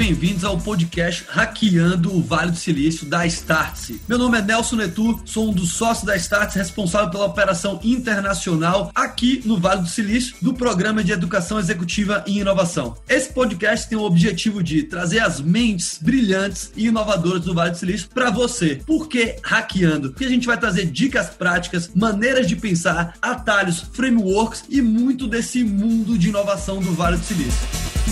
bem-vindos ao podcast Hackeando o Vale do Silício da Startse. Meu nome é Nelson Netu, sou um dos sócios da Startse, responsável pela operação internacional aqui no Vale do Silício do Programa de Educação Executiva e Inovação. Esse podcast tem o objetivo de trazer as mentes brilhantes e inovadoras do Vale do Silício para você. Por que hackeando? Porque a gente vai trazer dicas práticas, maneiras de pensar, atalhos, frameworks e muito desse mundo de inovação do Vale do Silício.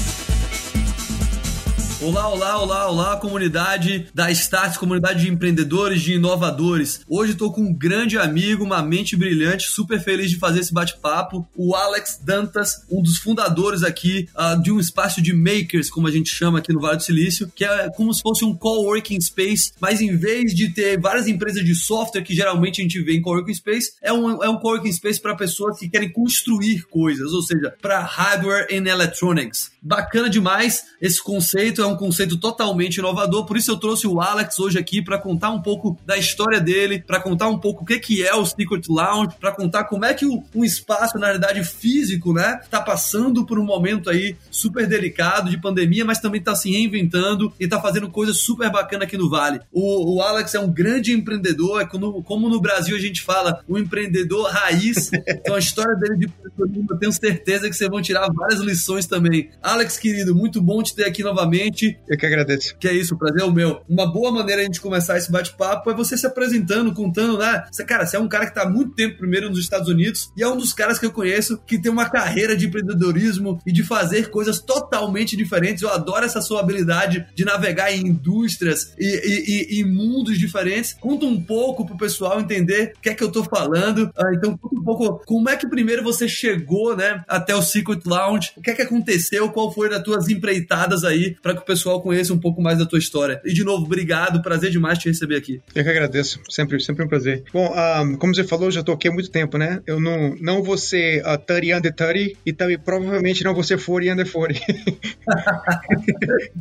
Olá, olá, olá, olá, comunidade da Starts, comunidade de empreendedores, de inovadores. Hoje estou com um grande amigo, uma mente brilhante, super feliz de fazer esse bate-papo, o Alex Dantas, um dos fundadores aqui uh, de um espaço de makers, como a gente chama aqui no Vale do Silício, que é como se fosse um coworking space, mas em vez de ter várias empresas de software que geralmente a gente vê em coworking space, é um, é um coworking space para pessoas que querem construir coisas, ou seja, para hardware and electronics. Bacana demais esse conceito, é um conceito totalmente inovador, por isso eu trouxe o Alex hoje aqui para contar um pouco da história dele, para contar um pouco o que, que é o Secret Lounge, para contar como é que o, um espaço, na realidade, físico, né, tá passando por um momento aí super delicado de pandemia, mas também tá se reinventando e tá fazendo coisas super bacana aqui no Vale. O, o Alex é um grande empreendedor, é como, como no Brasil a gente fala, um empreendedor raiz. Então a história dele de eu tenho certeza que vocês vão tirar várias lições também. Alex, querido, muito bom te ter aqui novamente. Eu que agradeço. Que é isso, o prazer é o meu. Uma boa maneira a gente começar esse bate-papo é você se apresentando, contando, né? Você, cara, você é um cara que tá há muito tempo primeiro nos Estados Unidos e é um dos caras que eu conheço que tem uma carreira de empreendedorismo e de fazer coisas totalmente diferentes. Eu adoro essa sua habilidade de navegar em indústrias e, e, e, e mundos diferentes. Conta um pouco pro pessoal entender o que é que eu tô falando. Ah, então, conta um pouco como é que primeiro você chegou, né, até o Secret Lounge, o que é que aconteceu, qual foi das tuas empreitadas aí para que o pessoal conheça um pouco mais da tua história. E de novo, obrigado, prazer demais te receber aqui. Eu que agradeço, sempre, sempre um prazer. Bom, um, como você falou, já tô aqui há muito tempo, né? Eu não, não vou ser uh, 30 under 30 e também provavelmente não vou ser 40 under 40.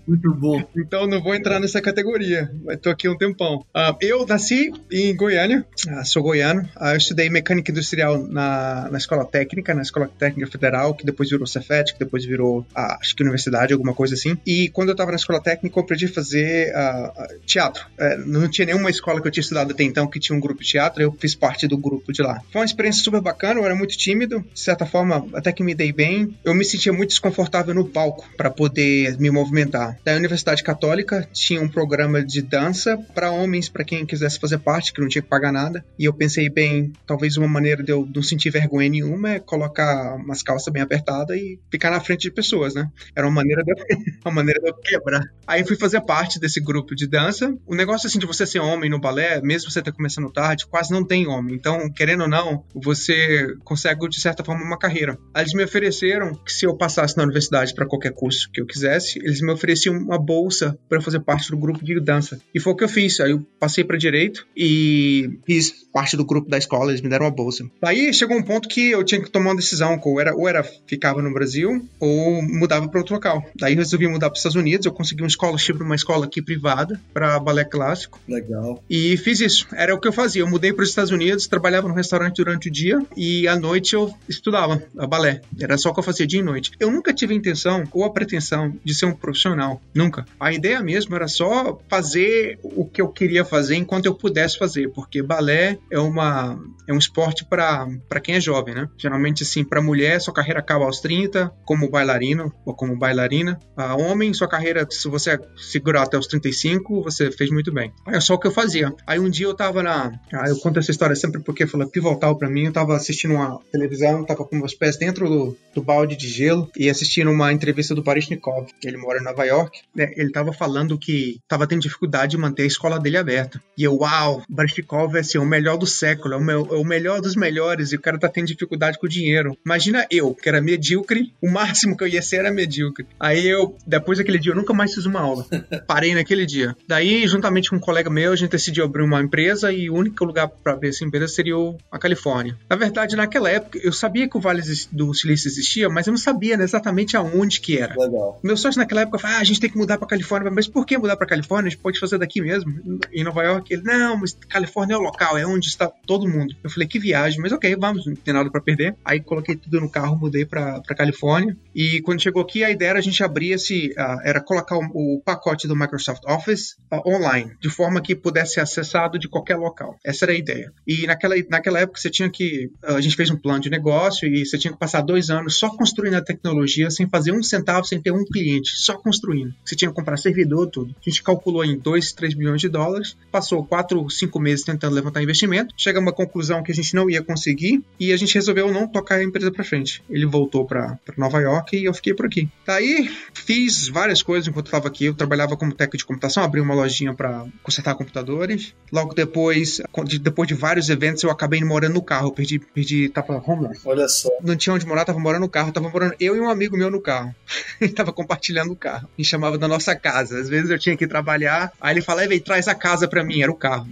muito bom. Então não vou entrar nessa categoria, mas tô aqui um tempão. Uh, eu nasci em Goiânia, uh, sou goiano, eu estudei mecânica industrial na, na escola técnica, na escola técnica federal, que depois virou Cefet, que depois virou, acho que universidade, alguma coisa assim. E quando eu estava na escola técnica, eu aprendi a fazer uh, teatro. Uh, não tinha nenhuma escola que eu tinha estudado até então que tinha um grupo de teatro, eu fiz parte do grupo de lá. Foi uma experiência super bacana, eu era muito tímido, de certa forma, até que me dei bem. Eu me sentia muito desconfortável no palco para poder me movimentar. Da Universidade Católica tinha um programa de dança para homens, para quem quisesse fazer parte, que não tinha que pagar nada. E eu pensei, bem, talvez uma maneira de eu não sentir vergonha nenhuma é colocar umas calças bem apertadas e ficar na frente de pessoas, né? Era uma maneira de, uma maneira de eu quebrar. Aí fui fazer parte desse grupo de dança. O negócio assim de você ser homem no balé, mesmo você ter começando tarde, quase não tem homem. Então, querendo ou não, você consegue de certa forma uma carreira. Aí eles me ofereceram que se eu passasse na universidade para qualquer curso que eu quisesse, eles me ofereciam uma bolsa para fazer parte do grupo de dança. E foi o que eu fiz. Aí eu passei para direito e fiz parte do grupo da escola, eles me deram uma bolsa. Aí chegou um ponto que eu tinha que tomar uma decisão, ou era, ou era ficava no Brasil ou para outro local. Daí eu resolvi mudar para os Estados Unidos, eu consegui um scholarship para uma escola aqui privada para balé clássico. Legal. E fiz isso. Era o que eu fazia. Eu mudei para os Estados Unidos, trabalhava no restaurante durante o dia e à noite eu estudava a balé. Era só o que eu fazia dia e noite. Eu nunca tive a intenção ou a pretensão de ser um profissional. Nunca. A ideia mesmo era só fazer o que eu queria fazer enquanto eu pudesse fazer, porque balé é uma é um esporte para quem é jovem, né? Geralmente assim, para mulher, sua carreira acaba aos 30 como bailarino ou como bailarina. A homem, sua carreira, se você segurar até os 35, você fez muito bem. É só o que eu fazia. Aí um dia eu tava na. Ah, eu conto essa história sempre porque foi pivotal para mim. Eu tava assistindo uma televisão, tava com meus pés dentro do, do balde de gelo e assistindo uma entrevista do Baryshnikov. Ele mora em Nova York. Né? Ele tava falando que tava tendo dificuldade de manter a escola dele aberta. E eu, uau, Baryshnikov é assim, o melhor do século, é o, meu, é o melhor dos melhores e o cara tá tendo dificuldade com o dinheiro. Imagina eu, que era medíocre, o máximo que eu ia ser era medíocre. Aí eu, depois daquele dia, eu nunca mais fiz uma aula. Parei naquele dia. Daí, juntamente com um colega meu, a gente decidiu abrir uma empresa e o único lugar para abrir essa empresa seria a Califórnia. Na verdade, naquela época, eu sabia que o Vale do Silício existia, mas eu não sabia exatamente aonde que era. Legal. Meu sócio naquela época falou: ah, a gente tem que mudar para Califórnia. Mas por que mudar para Califórnia? A gente pode fazer daqui mesmo, em Nova York. Ele, não, mas Califórnia é o local, é onde está todo mundo. Eu falei, que viagem, mas ok, vamos, não tem nada para perder. Aí coloquei tudo no carro, mudei para Califórnia. E quando chegou aqui, a ideia era a gente abrir esse. Uh, era era colocar o, o pacote do Microsoft Office uh, online, de forma que pudesse ser acessado de qualquer local. Essa era a ideia. E naquela, naquela época você tinha que. Uh, a gente fez um plano de negócio e você tinha que passar dois anos só construindo a tecnologia, sem fazer um centavo, sem ter um cliente, só construindo. Você tinha que comprar servidor, tudo. A gente calculou em 2, 3 bilhões de dólares, passou 4, 5 meses tentando levantar investimento, chega a uma conclusão que a gente não ia conseguir e a gente resolveu não tocar a empresa para frente. Ele voltou para Nova York e eu fiquei por aqui. Daí fiz várias coisas enquanto estava aqui. Eu trabalhava como técnico de computação, abri uma lojinha para consertar computadores. Logo depois, depois de vários eventos, eu acabei morando no carro. perdi, perdi, tava homeless. Olha só. Não tinha onde morar, tava morando no carro. Tava morando eu e um amigo meu no carro. ele tava compartilhando o carro. Me chamava da nossa casa. Às vezes eu tinha que trabalhar. Aí ele falava, vem, traz a casa para mim. Era o carro.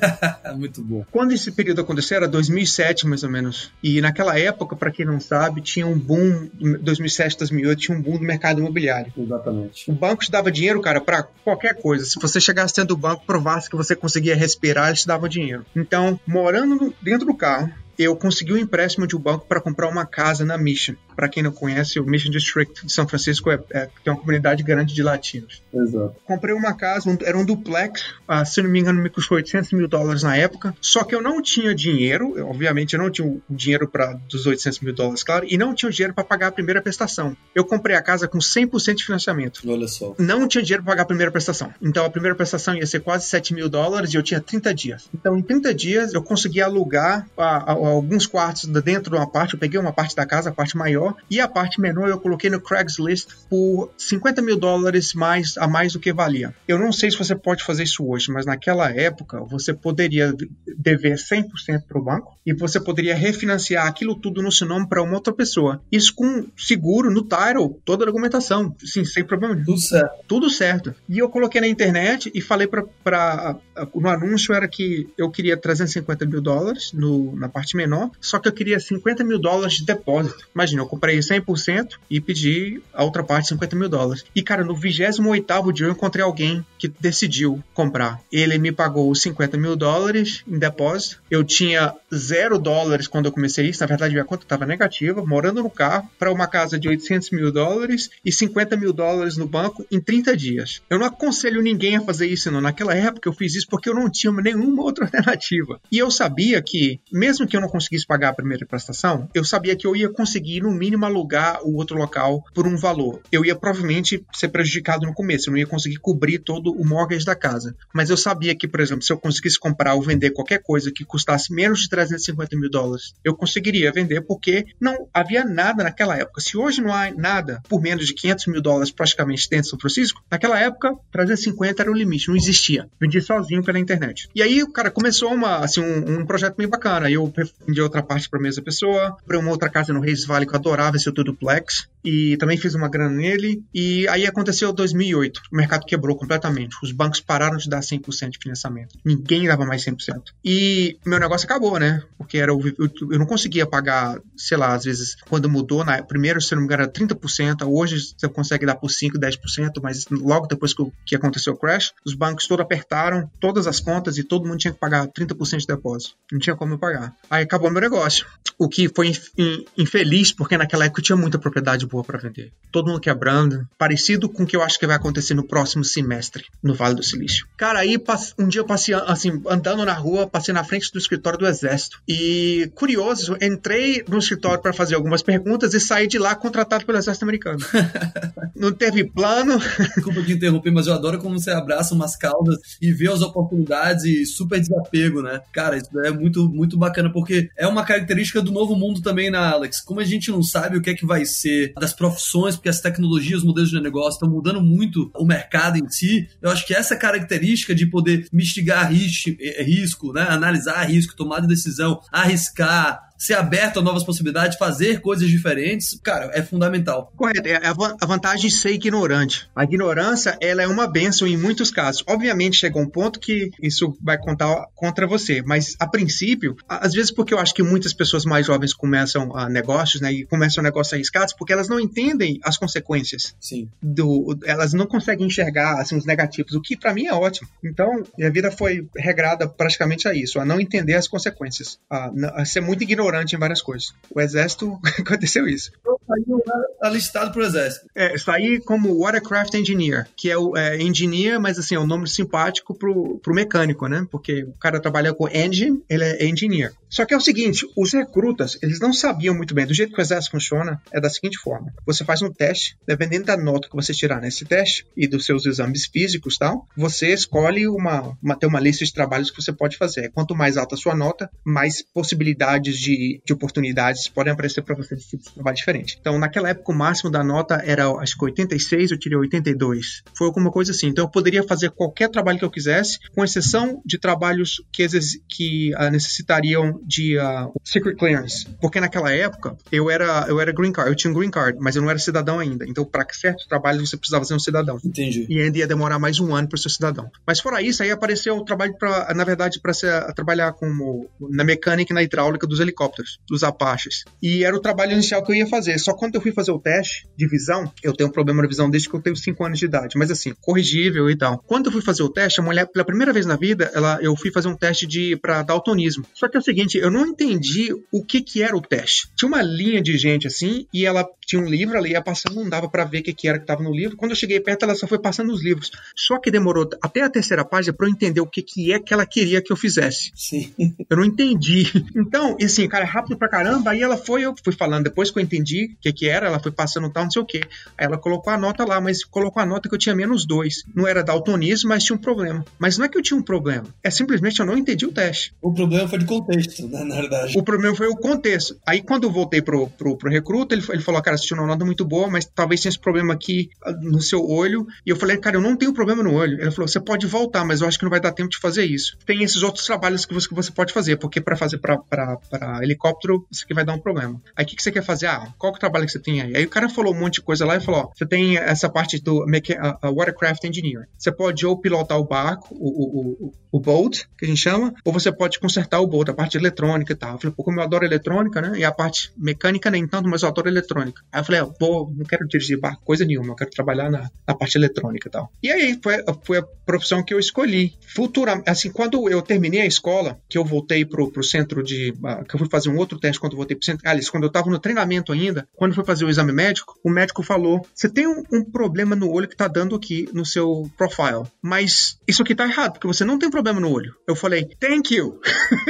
Muito bom. Quando esse período aconteceu, era 2007 mais ou menos. E naquela época, para quem não sabe, tinha um boom, 2007, 2008, tinha um boom do mercado imobiliário. Exatamente. O banco te dava dinheiro, cara, para qualquer coisa. Se você chegasse dentro do banco, provasse que você conseguia respirar, eles te davam dinheiro. Então, morando dentro do carro, eu consegui um empréstimo de um banco para comprar uma casa na Mission. Para quem não conhece, o Mission District de São Francisco é, é, tem uma comunidade grande de latinos. Exato. Comprei uma casa, um, era um duplex, uh, se não me engano, me custou 800 mil dólares na época. Só que eu não tinha dinheiro, eu, obviamente eu não tinha o dinheiro para dos 800 mil dólares, claro, e não tinha o dinheiro para pagar a primeira prestação. Eu comprei a casa com 100% de financiamento. Olha só. Não tinha dinheiro para pagar a primeira prestação. Então a primeira prestação ia ser quase 7 mil dólares e eu tinha 30 dias. Então em 30 dias eu consegui alugar a, a alguns quartos dentro de uma parte, eu peguei uma parte da casa, a parte maior, e a parte menor eu coloquei no Craigslist por 50 mil dólares mais a mais do que valia. Eu não sei se você pode fazer isso hoje, mas naquela época você poderia dever 100% para o banco e você poderia refinanciar aquilo tudo no seu nome para uma outra pessoa. Isso com seguro, no title, toda a documentação, sim, sem problema nenhum. Tudo certo. Tudo certo. E eu coloquei na internet e falei para. No anúncio era que eu queria 350 mil dólares no, na parte menor, só que eu queria 50 mil dólares de depósito. Imagina, eu comprei 100% e pedi a outra parte 50 mil dólares. E cara, no 28 dia eu encontrei alguém que decidiu comprar. Ele me pagou 50 mil dólares em depósito. Eu tinha zero dólares quando eu comecei isso. Na verdade, minha conta estava negativa, morando no carro, para uma casa de 800 mil dólares e 50 mil dólares no banco em 30 dias. Eu não aconselho ninguém a fazer isso, não. Naquela época eu fiz isso porque eu não tinha nenhuma outra alternativa. E eu sabia que, mesmo que eu não conseguisse pagar a primeira prestação, eu sabia que eu ia conseguir, no mínimo, alugar o outro local por um valor. Eu ia provavelmente ser prejudicado no começo, eu não ia conseguir cobrir todo o mortgage da casa. Mas eu sabia que, por exemplo, se eu conseguisse comprar ou vender qualquer coisa que custasse menos de 350 mil dólares, eu conseguiria vender porque não havia nada naquela época. Se hoje não há nada por menos de 500 mil dólares praticamente dentro de São Francisco, naquela época 350 era o limite, não existia. Vendi sozinho pela internet. E aí, cara, começou uma, assim, um, um projeto bem bacana. Eu vendi outra parte para a mesma pessoa, para uma outra casa no Reis Valley que eu adorava esse duplex e também fiz uma grana nele. E aí aconteceu 2008, o mercado quebrou completamente. Os bancos pararam de dar 100% de financiamento. Ninguém dava mais 100%. E meu negócio acabou, né? Porque era, eu, eu não conseguia pagar, sei lá, às vezes, quando mudou, na, primeiro, se não me engano, era 30%, hoje você consegue dar por 5%, 10%, mas logo depois que, que aconteceu o crash, os bancos todos apertaram todas as contas e todo mundo tinha que pagar 30% de depósito. Não tinha como eu pagar. Aí acabou meu negócio. O que foi infeliz, porque naquela época eu tinha muita propriedade boa para vender. Todo mundo quebrando, parecido com o que eu acho que vai acontecer no próximo semestre no Vale do Silício. Cara, aí um dia eu passei assim, andando na rua, passei na frente do escritório do Exército e curioso, entrei no escritório para fazer algumas perguntas e saí de lá contratado pelo Exército Americano. Não teve plano. Desculpa te interromper, mas eu adoro como você abraça umas causas e vê as oportunidades e super desapego, né? Cara, isso é muito, muito bacana porque é uma característica do novo mundo também, né, Alex? Como a gente não sabe o que é que vai ser das profissões, porque as tecnologias, os modelos de negócio estão mudando muito o mercado em si, eu acho que essa característica de poder mitigar eh, risco né? analisar risco, tomar decisão, arriscar, ser aberto a novas possibilidades, fazer coisas diferentes, cara, é fundamental. Correto. É a vantagem de ser ignorante. A ignorância, ela é uma benção em muitos casos. Obviamente, chega um ponto que isso vai contar contra você, mas a princípio, às vezes porque eu acho que muitas pessoas mais jovens começam a negócios, né, e começam negócios arriscados, porque elas não entendem as consequências. Sim. Do, elas não conseguem enxergar, assim, os negativos, o que para mim é ótimo. Então, minha vida foi regrada praticamente a isso, a não entender as consequências, a, a ser muito ignorante ignorante em várias coisas. O exército aconteceu isso. saiu alistado pro exército. É, saí como Watercraft Engineer, que é o é, engineer, mas assim, é um nome simpático pro, pro mecânico, né? Porque o cara trabalha com engine, ele é engineer. Só que é o seguinte, os recrutas, eles não sabiam muito bem. Do jeito que o exército funciona, é da seguinte forma. Você faz um teste, dependendo da nota que você tirar nesse teste e dos seus exames físicos e tal, você escolhe uma, uma, ter uma lista de trabalhos que você pode fazer. Quanto mais alta a sua nota, mais possibilidades de, de oportunidades podem aparecer para você de de trabalho diferente. Então, naquela época, o máximo da nota era, acho que 86, eu tirei 82. Foi alguma coisa assim. Então, eu poderia fazer qualquer trabalho que eu quisesse, com exceção de trabalhos que, que uh, necessitariam de uh, secret clearance. Porque naquela época, eu era, eu era green card, eu tinha um green card, mas eu não era cidadão ainda. Então, para certos trabalhos, você precisava ser um cidadão. Entendi. E ainda ia demorar mais um ano para ser cidadão. Mas fora isso, aí apareceu o trabalho para, na verdade, para trabalhar como na mecânica e na hidráulica dos helicópteros, dos Apaches. E era o trabalho inicial que eu ia fazer. Só quando eu fui fazer o teste de visão, eu tenho um problema na visão desde que eu tenho 5 anos de idade, mas assim, corrigível e tal. Quando eu fui fazer o teste, a mulher, pela primeira vez na vida, ela, eu fui fazer um teste de para daltonismo. Só que é o seguinte, eu não entendi o que que era o teste. Tinha uma linha de gente assim e ela tinha um livro, ela ia passando, não dava para ver o que que era que estava no livro. Quando eu cheguei perto, ela só foi passando os livros. Só que demorou até a terceira página para eu entender o que que é que ela queria que eu fizesse. Sim. Eu não entendi. Então, e assim, cara, é rápido pra caramba. Aí ela foi, eu fui falando, depois que eu entendi o que que era, ela foi passando tal, não sei o que. Aí ela colocou a nota lá, mas colocou a nota que eu tinha menos dois. Não era daltonismo, mas tinha um problema. Mas não é que eu tinha um problema, é simplesmente eu não entendi o teste. O problema foi de contexto, né, na verdade. O problema foi o contexto. Aí quando eu voltei pro, pro, pro recruta, ele, ele falou, cara, você tinha uma nota muito boa, mas talvez tenha esse problema aqui ah, no seu olho. E eu falei, cara, eu não tenho problema no olho. Ele falou, você pode voltar, mas eu acho que não vai dar tempo de fazer isso. Tem esses outros trabalhos que você, que você pode fazer, porque para fazer para helicóptero, isso aqui vai dar um problema. Aí o que, que você quer fazer? Ah, qual que é o trabalho que você tem aí? Aí o cara falou um monte de coisa lá e falou: ó, você tem essa parte do uh, Watercraft Engineer. Você pode ou pilotar o barco, o, o, o, o boat, que a gente chama, ou você pode consertar o boat, a parte eletrônica e tal. Eu falei, pô, como eu adoro eletrônica, né? E a parte mecânica nem tanto, mas eu adoro eletrônica. Aí eu falei, ah, não quero dirigir barco, coisa nenhuma, eu quero trabalhar na, na parte eletrônica e tal. E aí foi, foi a profissão que eu escolhi. Futuramente, assim, quando eu terminei a escola, que eu voltei pro, pro centro de. Uh, que eu fui fazer um outro teste quando voltei pro centro. Aliás, quando eu tava no treinamento ainda, quando fui fazer o exame médico, o médico falou: você tem um, um problema no olho que tá dando aqui no seu profile, mas isso aqui tá errado, porque você não tem problema no olho. Eu falei, thank you.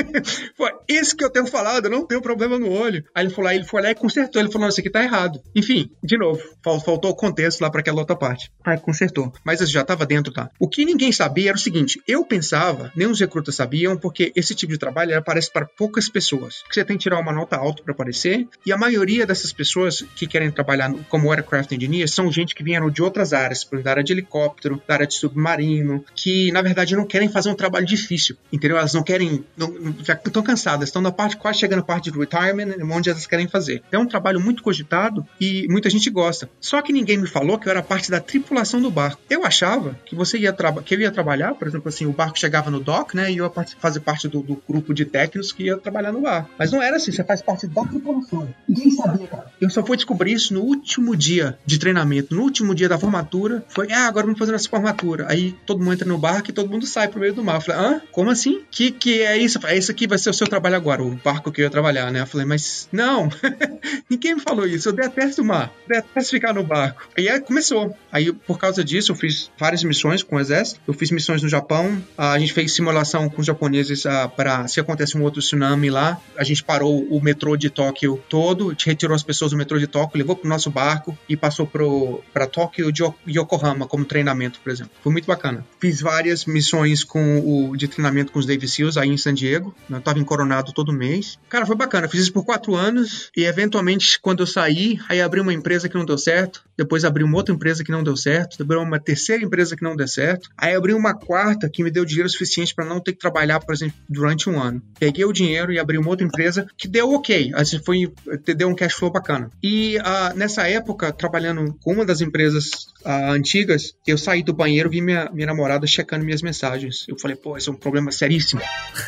foi isso que eu tenho falado, eu não tenho problema no olho. Aí ele falou, aí ele foi lá e consertou. Ele falou, isso aqui tá errado. Enfim, de novo, faltou o contexto lá para aquela outra parte. Aí consertou. Mas já tava dentro, tá? O que ninguém sabia era o seguinte: eu pensava, nem os recrutas sabiam, porque esse tipo de trabalho aparece para poucas pessoas. Você tem que tirar uma nota alta para aparecer, e a maioria dessas pessoas que querem trabalhar como aircraft engineer são gente que vieram de outras áreas, por exemplo, da área de helicóptero, da área de submarino, que na verdade não querem fazer um trabalho difícil, entendeu? Elas não querem, não, já estão cansadas, estão na parte quase chegando na parte do retirement, onde elas querem fazer. É um trabalho muito cogitado e muita gente gosta. Só que ninguém me falou que eu era parte da tripulação do barco. Eu achava que você ia que eu ia trabalhar, por exemplo, assim, o barco chegava no dock, né, e eu ia fazer parte do, do grupo de técnicos que ia trabalhar no barco. Mas não era assim, você faz parte da tripulação. Ninguém sabia, cara. Eu só fui descobrir isso no último dia de treinamento, no último dia da formatura. Foi, ah, agora vamos fazer nossa formatura. Aí todo mundo entra no barco e todo mundo sai pro meio do mar. Eu falei, hã? Como assim? Que que é isso? É isso aqui vai ser o seu trabalho agora, o barco que eu ia trabalhar, né? Eu falei, mas não, ninguém me falou isso. Eu detesto o mar, detesto ficar no barco. E aí começou. Aí por causa disso eu fiz várias missões com o exército. Eu fiz missões no Japão. A gente fez simulação com os japoneses uh, para se acontece um outro tsunami lá. A gente parou o metrô de Tóquio todo, retirou as pessoas do metrô de Tóquio, levou pro nosso barco e passou para Tóquio de Yokohama como treinamento, por exemplo. Foi muito bacana. Fiz várias missões com o de treinamento com os Navy SEALs aí em San Diego. Eu tava em Coronado todo mês. Cara, foi bacana. Fiz isso por quatro anos e eventualmente quando eu saí, aí abri uma empresa que não deu certo. Depois abri uma outra empresa que não deu certo. Depois uma terceira empresa que não deu certo. Aí abri uma quarta que me deu dinheiro suficiente para não ter que trabalhar, por exemplo, durante um ano. Peguei o dinheiro e abri uma outra empresa que deu ok. Assim, foi, deu um cash flow bacana. E uh, nessa época, trabalhando com uma das empresas uh, antigas, eu saí do banheiro vi minha, minha namorada checando minhas mensagens. Eu falei, pô, esse é um problema seríssimo.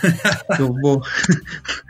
eu vou.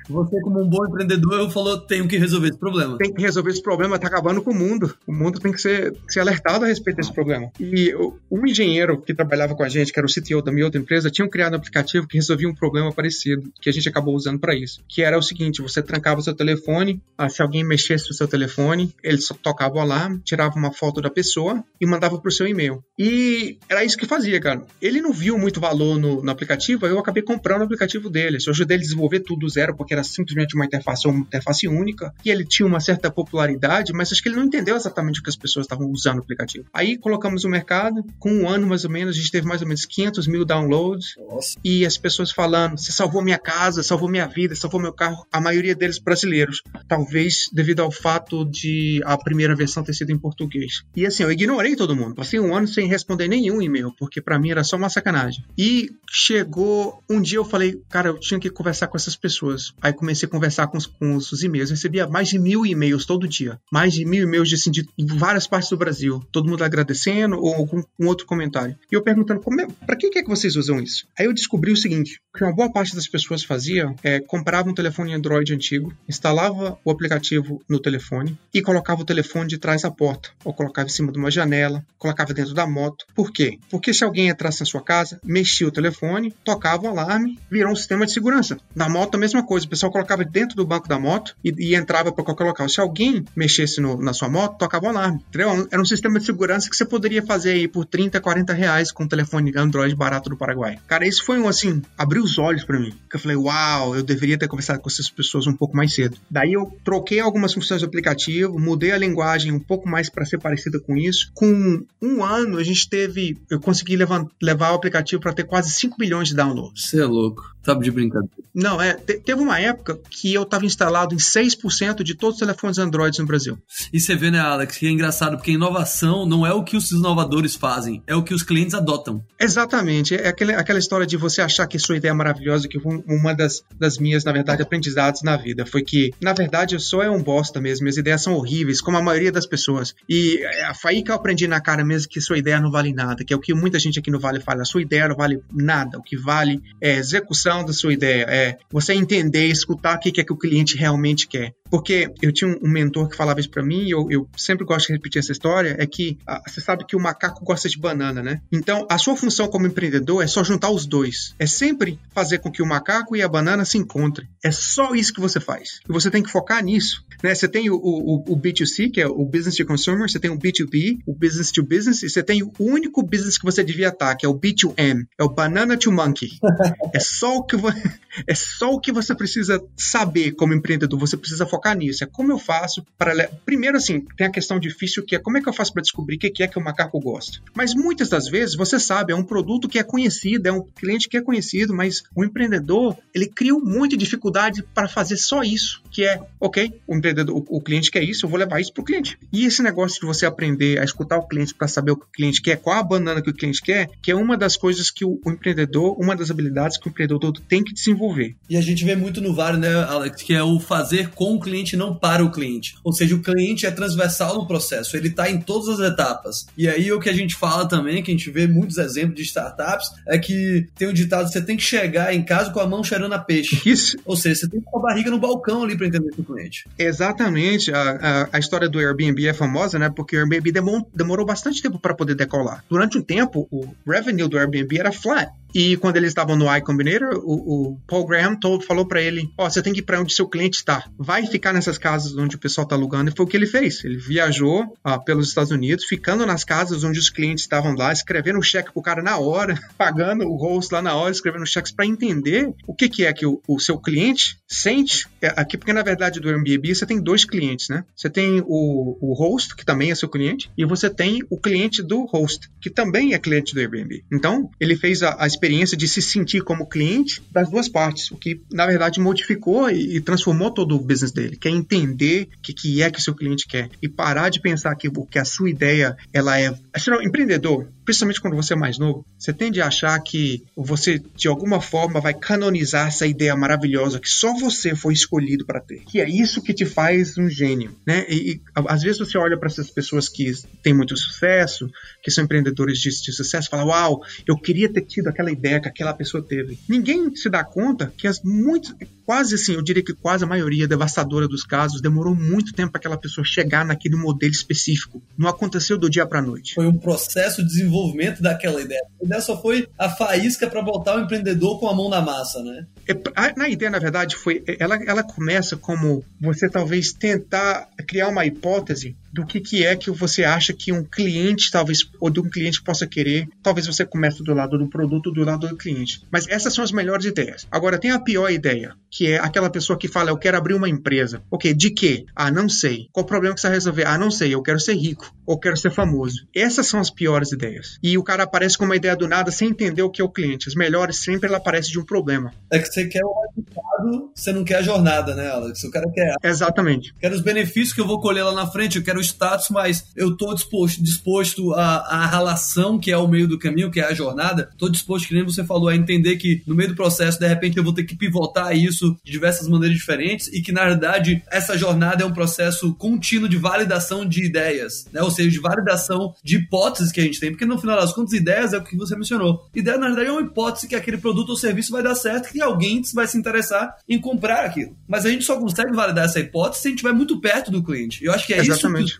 Você, como um bom empreendedor, falou: tenho que resolver esse problema. Tem que resolver esse problema, tá acabando com o mundo. O mundo tem que ser, ser alertado a respeito desse problema. E um engenheiro que trabalhava com a gente, que era o CTO da minha outra empresa, tinha criado um aplicativo que resolvia um problema parecido, que a gente acabou usando para isso. Que era o seguinte: você trancava o seu telefone, ah, se alguém mexesse no seu telefone, ele só tocava o alarme, tirava uma foto da pessoa e mandava pro seu e-mail. E era isso que fazia, cara. Ele não viu muito valor no, no aplicativo, aí eu acabei comprando o aplicativo dele. Eu ajudei ele a desenvolver tudo do zero, porque era simplesmente uma interface, uma interface única, e ele tinha uma certa popularidade, mas acho que ele não entendeu exatamente o que as pessoas estavam usando o aplicativo. Aí colocamos no mercado, com um ano mais ou menos, a gente teve mais ou menos 500 mil downloads, Nossa. e as pessoas falando, você salvou minha casa, salvou minha vida, salvou meu carro, a maioria deles brasileiros. Talvez devido ao fato de a primeira versão ter sido em português. E assim, eu ignorei todo mundo. Passei um ano sem responder nenhum e-mail, porque para mim era só uma sacanagem. E chegou um dia eu falei, cara, eu tinha que conversar com essas pessoas. Aí comecei a conversar com os, com os e-mails. Eu recebia mais de mil e-mails todo dia. Mais de mil e-mails de, assim, de várias partes do Brasil. Todo mundo agradecendo ou algum um outro comentário. E eu perguntando, como é, pra que, é que vocês usam isso? Aí eu descobri o seguinte, que uma boa parte das pessoas fazia é comprava um telefone Android antigo, instalava o aplicativo no telefone e colocava o telefone de trás da porta, ou colocava em cima de uma janela, colocava dentro da moto. Por quê? Porque se alguém entrasse na sua casa, mexia o telefone, tocava o alarme, virou um sistema de segurança. Na moto a mesma coisa, pessoal colocava dentro do banco da moto e, e entrava para qualquer local. Se alguém mexesse no, na sua moto, tocava o alarme. Entendeu? Era um sistema de segurança que você poderia fazer aí por 30, 40 reais com um telefone Android barato do Paraguai. Cara, isso foi um assim, abriu os olhos para mim. Que eu falei, uau, eu deveria ter conversado com essas pessoas um pouco mais cedo. Daí eu troquei algumas funções do aplicativo, mudei a linguagem um pouco mais para ser parecida com isso. Com um ano, a gente teve, eu consegui levar, levar o aplicativo para ter quase 5 milhões de downloads. Você é louco. Tá de brincadeira. Não, é. Te, teve uma época que eu estava instalado em 6% de todos os telefones Android no Brasil. E você vê, né, Alex, que é engraçado, porque inovação não é o que os inovadores fazem, é o que os clientes adotam. Exatamente. É aquele, aquela história de você achar que sua ideia é maravilhosa, que foi uma das, das minhas, na verdade, aprendizados na vida. Foi que, na verdade, eu sou é um bosta mesmo. Minhas ideias são horríveis, como a maioria das pessoas. E é, foi aí que eu aprendi na cara mesmo que sua ideia não vale nada, que é o que muita gente aqui no Vale fala. A sua ideia não vale nada. O que vale é execução da sua ideia, é você entender, escutar o que é que o cliente realmente quer. Porque eu tinha um mentor que falava isso para mim e eu, eu, sempre gosto de repetir essa história, é que ah, você sabe que o macaco gosta de banana, né? Então, a sua função como empreendedor é só juntar os dois. É sempre fazer com que o macaco e a banana se encontrem. É só isso que você faz. E você tem que focar nisso. Né? Você tem o, o, o B2C, que é o Business to Consumer, você tem o B2B, o Business to Business, e você tem o único business que você devia estar, que é o B2M, é o Banana to Monkey. é só o que, é só o que você precisa saber como empreendedor, você precisa focar nisso. É como eu faço para. Primeiro, assim, tem a questão difícil que é como é que eu faço para descobrir o que é que o macaco gosta. Mas muitas das vezes, você sabe, é um produto que é conhecido, é um cliente que é conhecido, mas o empreendedor, ele cria muita dificuldade para fazer só isso, que é, ok, o empreendedor, o, cliente quer isso, eu vou levar isso para o cliente. E esse negócio de você aprender a escutar o cliente para saber o que o cliente quer, qual a banana que o cliente quer, que é uma das coisas que o, o empreendedor, uma das habilidades que o empreendedor tem que desenvolver. E a gente vê muito no VAR, né, Alex, que é o fazer com o cliente, não para o cliente. Ou seja, o cliente é transversal no processo, ele está em todas as etapas. E aí o que a gente fala também, que a gente vê muitos exemplos de startups, é que tem um ditado, você tem que chegar em casa com a mão cheirando a peixe. Isso. Ou seja, você tem que com a barriga no balcão ali para entender o cliente. Exatamente. A, a, a, história do Airbnb é famosa, né? Porque o Airbnb demorou, demorou bastante tempo para poder decolar. Durante um tempo, o revenue do Airbnb era flat. E quando eles estavam no Y Combinator, o, o Paul Graham told, falou para ele: Ó, oh, você tem que ir para onde seu cliente está. Vai ficar nessas casas onde o pessoal está alugando. E foi o que ele fez. Ele viajou ah, pelos Estados Unidos, ficando nas casas onde os clientes estavam lá, escrevendo o cheque pro cara na hora, pagando o host lá na hora, escrevendo cheques para entender o que, que é que o, o seu cliente sente. É, aqui, porque na verdade do Airbnb você tem dois clientes, né? Você tem o, o host, que também é seu cliente, e você tem o cliente do host, que também é cliente do Airbnb. Então, ele fez a, a experiência de se sentir como cliente das duas partes, o que na verdade modificou e, e transformou todo o business dele. Quer entender o que, que é que o seu cliente quer e parar de pensar que, que a sua ideia ela é. Afinal, empreendedor, principalmente quando você é mais novo, você tende a achar que você de alguma forma vai canonizar essa ideia maravilhosa que só você foi escolhido para ter. Que é isso que te faz um gênio, né? E, e às vezes você olha para essas pessoas que têm muito sucesso, que são empreendedores de, de sucesso, e fala: "Uau, eu queria ter tido aquela ideia que aquela pessoa teve". Ninguém se dá conta que as muitas quase assim, eu diria que quase a maioria devastadora dos casos demorou muito tempo para aquela pessoa chegar naquele modelo específico. Não aconteceu do dia para noite. Foi um processo de desenvolvimento daquela ideia. A ideia só foi a faísca para botar o empreendedor com a mão na massa, né? É, na ideia, na verdade, foi ela, ela começa como você talvez tentar criar uma hipótese do que, que é que você acha que um cliente, talvez, ou de um cliente possa querer. Talvez você comece do lado do produto, do lado do cliente. Mas essas são as melhores ideias. Agora, tem a pior ideia, que é aquela pessoa que fala, eu quero abrir uma empresa. Ok, de quê? Ah, não sei. Qual o problema que você vai resolver? Ah, não sei, eu quero ser rico, ou quero ser famoso. Essas são as piores ideias. E o cara aparece com uma ideia do nada sem entender o que é o cliente. As melhores sempre ela aparece de um problema. É que você quer o resultado, você não quer a jornada, né, Alex? O cara quer. Exatamente. Quero os benefícios que eu vou colher lá na frente, eu quero o status, mas eu tô disposto, disposto a, relação que é o meio do caminho, que é a jornada, tô disposto, que nem você falou, a entender que no meio do processo, de repente, eu vou ter que pivotar isso de diversas maneiras diferentes e que, na verdade, essa jornada é um processo contínuo de validação de ideias, né? Ou seja, de validação de hipóteses que a gente tem, porque no final das contas, ideias é o que você mencionou. Ideia, na verdade, é uma hipótese que aquele produto ou serviço vai dar certo, que alguém vai se interessar em comprar aquilo. Mas a gente só consegue validar essa hipótese se a gente estiver muito perto do cliente. Eu acho que é Exatamente. isso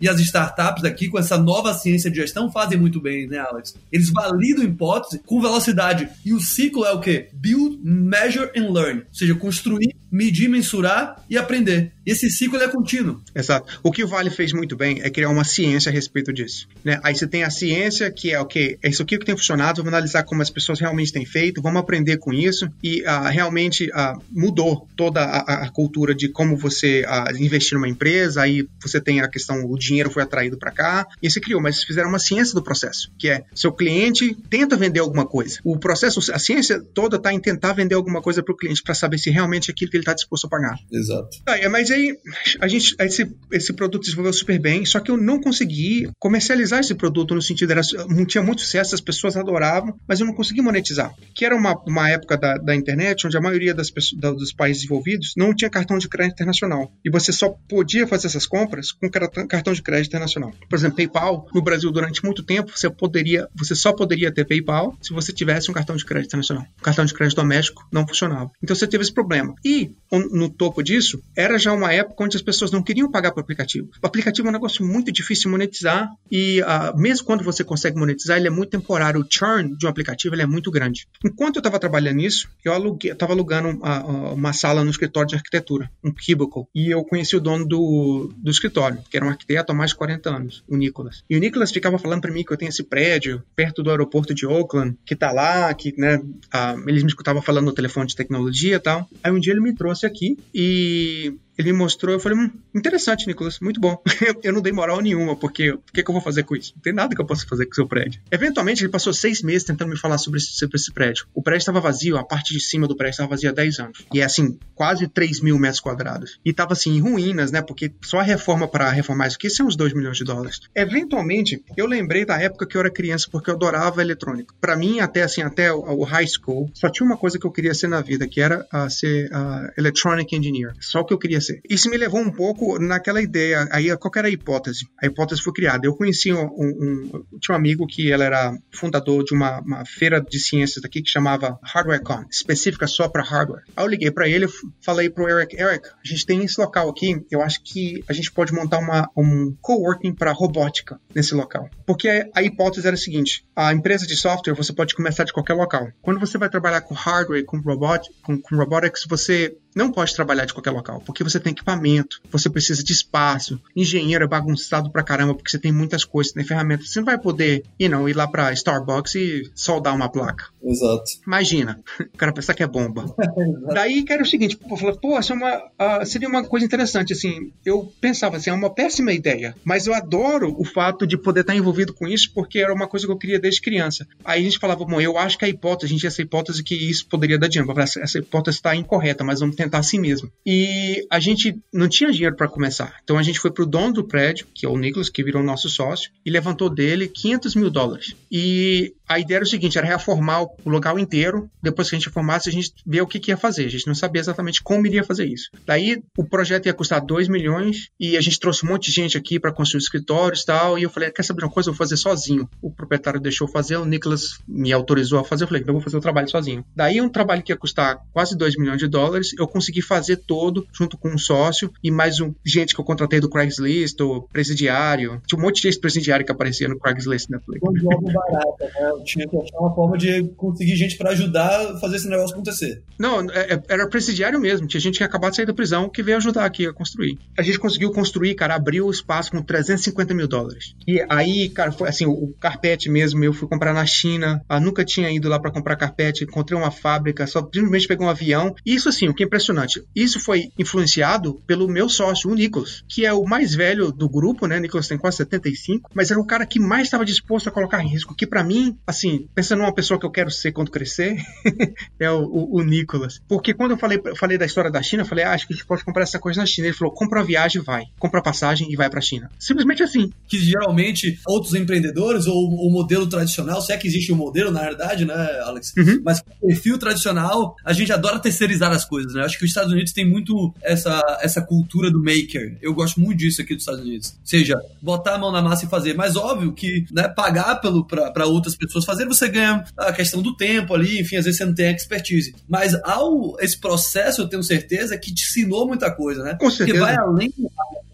e as startups aqui, com essa nova ciência de gestão, fazem muito bem, né, Alex? Eles validam hipótese com velocidade. E o ciclo é o quê? Build, measure and learn. Ou seja, construir, medir, mensurar e aprender. E esse ciclo é contínuo. Exato. O que o Vale fez muito bem é criar uma ciência a respeito disso. Né? Aí você tem a ciência, que é o okay, é isso aqui que tem funcionado, vamos analisar como as pessoas realmente têm feito, vamos aprender com isso. E uh, realmente uh, mudou toda a, a, cultura de como você uh, investir numa empresa, aí você tem a questão, o dinheiro foi atraído para cá, e se criou, mas fizeram uma ciência do processo, que é seu cliente tenta vender alguma coisa. O processo, a ciência toda está em tentar vender alguma coisa para o cliente para saber se realmente é aquilo que ele está disposto a pagar. Exato. Ah, mas aí a gente esse, esse produto desenvolveu super bem, só que eu não consegui comercializar esse produto no sentido era tinha muito sucesso, as pessoas adoravam, mas eu não consegui monetizar. Que era uma, uma época da, da internet onde a maioria das pessoas, dos países envolvidos não tinha cartão de crédito internacional e você só podia fazer essas compras com cartão de crédito internacional. Por exemplo, PayPal no Brasil durante muito tempo você poderia, você só poderia ter PayPal se você tivesse um cartão de crédito internacional. O cartão de crédito doméstico não funcionava. Então você teve esse problema. E no topo disso era já uma época onde as pessoas não queriam pagar o aplicativo. O aplicativo é um negócio muito difícil de monetizar e uh, mesmo quando você consegue monetizar, ele é muito temporário. O churn de um aplicativo é muito grande. Enquanto eu estava trabalhando nisso, eu estava alugando uma, uma, sala no escritório de arquitetura, um cubicle, e eu conheci o dono do, do escritório, que era um arquiteto há mais de 40 anos, o Nicolas. E o Nicolas ficava falando para mim que eu tenho esse prédio perto do aeroporto de Oakland, que tá lá, que, né, uh, eles me escutavam falando no telefone de tecnologia e tal. Aí um dia ele me trouxe aqui e ele me mostrou, eu falei, hum, interessante, Nicolas, muito bom. eu não dei moral nenhuma, porque o que, que, eu vou fazer com isso? Não tem nada que eu possa fazer com o seu prédio. Eventualmente, ele passou seis meses tentando me falar sobre esse, sobre esse prédio. O prédio estava vazio, a parte de cima do prédio estava vazia há 10 anos. E é assim, quase 3 mil metros quadrados. E estava assim, em ruínas, né? Porque só a reforma para reformar isso aqui são uns 2 milhões de dólares. Eventualmente, eu lembrei da época que eu era criança, porque eu adorava eletrônica. Para mim, até assim, até o, o, high school, só tinha uma coisa que eu queria ser na vida, que era uh, ser uh, electronic engineer. Só o que eu queria ser. Isso me levou um pouco naquela ideia. Aí, qual era a hipótese? A hipótese foi criada. Eu conheci um, um, um tinha um amigo que ele era fundador de uma, uma feira de ciências aqui que chamava HardwareCon, específica só para hardware. Aí eu liguei para ele, falei pro Eric, Eric, a gente tem esse local aqui, eu acho que a gente pode montar uma, um coworking para robótica nesse local. Porque a hipótese era a seguinte: a empresa de software você pode começar de qualquer local. Quando você vai trabalhar com hardware, com robot, com, com robotics, você não pode trabalhar de qualquer local, porque você tem equipamento, você precisa de espaço, engenheiro é bagunçado pra caramba, porque você tem muitas coisas, tem ferramentas. Você não vai poder you know, ir lá pra Starbucks e soldar uma placa. Exato. Imagina, o cara pensar que é bomba. Daí, era o seguinte, eu falei, pô, essa é uma, uh, seria uma coisa interessante, assim, eu pensava assim, é uma péssima ideia, mas eu adoro o fato de poder estar envolvido com isso, porque era uma coisa que eu queria desde criança. Aí a gente falava, bom, eu acho que a hipótese, a gente tinha essa hipótese que isso poderia dar dinheiro, essa hipótese está incorreta, mas vamos tentar assim mesmo. E a gente não tinha dinheiro para começar. Então a gente foi pro dono do prédio, que é o Nicholas, que virou nosso sócio, e levantou dele 500 mil dólares. E A ideia era o seguinte, era reformar o local inteiro, depois que a gente reformasse, a gente vê o que, que ia fazer. A gente não sabia exatamente como iria fazer isso. Daí, o projeto ia custar 2 milhões e a gente trouxe um monte de gente aqui para construir escritórios e tal, e eu falei, quer saber uma coisa? Eu vou fazer sozinho. O proprietário deixou fazer, o Nicholas me autorizou a fazer, eu falei, então eu vou fazer o trabalho sozinho. Daí, um trabalho que ia custar quase 2 milhões de dólares, eu consegui fazer todo, junto com um sócio e mais um, gente que eu contratei do Craigslist, o presidiário. Tinha um monte de presidiário que aparecia no Craigslist Netflix. Um jogo barato, né? Eu tinha que achar uma forma de conseguir gente para ajudar a fazer esse negócio acontecer. Não, é, é, era presidiário mesmo. Tinha gente que acabou de sair da prisão que veio ajudar aqui a construir. A gente conseguiu construir, cara, abriu o espaço com 350 mil dólares. E aí, cara, foi assim, o, carpete mesmo, eu fui comprar na China. Eu nunca tinha ido lá para comprar carpete, encontrei uma fábrica, só simplesmente peguei um avião. Isso, assim, o que é impressionante. Isso foi influenciado pelo meu sócio, o Nicholas, que é o mais velho do grupo, né? Nicholas tem quase 75, mas era o cara que mais estava disposto a colocar risco. Que para mim, assim, pensando numa pessoa que eu quero ser quando crescer, é o, o, o, Nicholas. Porque quando eu falei, falei da história da China, eu falei, ah, acho que a gente pode comprar essa coisa na China. Ele falou, compra a viagem e vai. Compra a passagem e vai pra China. Simplesmente assim. Que geralmente outros empreendedores ou o modelo tradicional, se é que existe um modelo, na verdade, né, Alex? Uhum. Mas o perfil tradicional, a gente adora terceirizar as coisas, né? Acho que os Estados Unidos tem muito essa, essa cultura do maker. Eu gosto muito disso aqui dos Estados Unidos. Ou seja, botar a mão na massa e fazer. Mas óbvio que né, pagar para outras pessoas fazer, você ganha a questão do tempo ali, enfim, às vezes você não tem expertise. Mas ao esse processo, eu tenho certeza que te ensinou muita coisa, né? Com certeza. Que vai além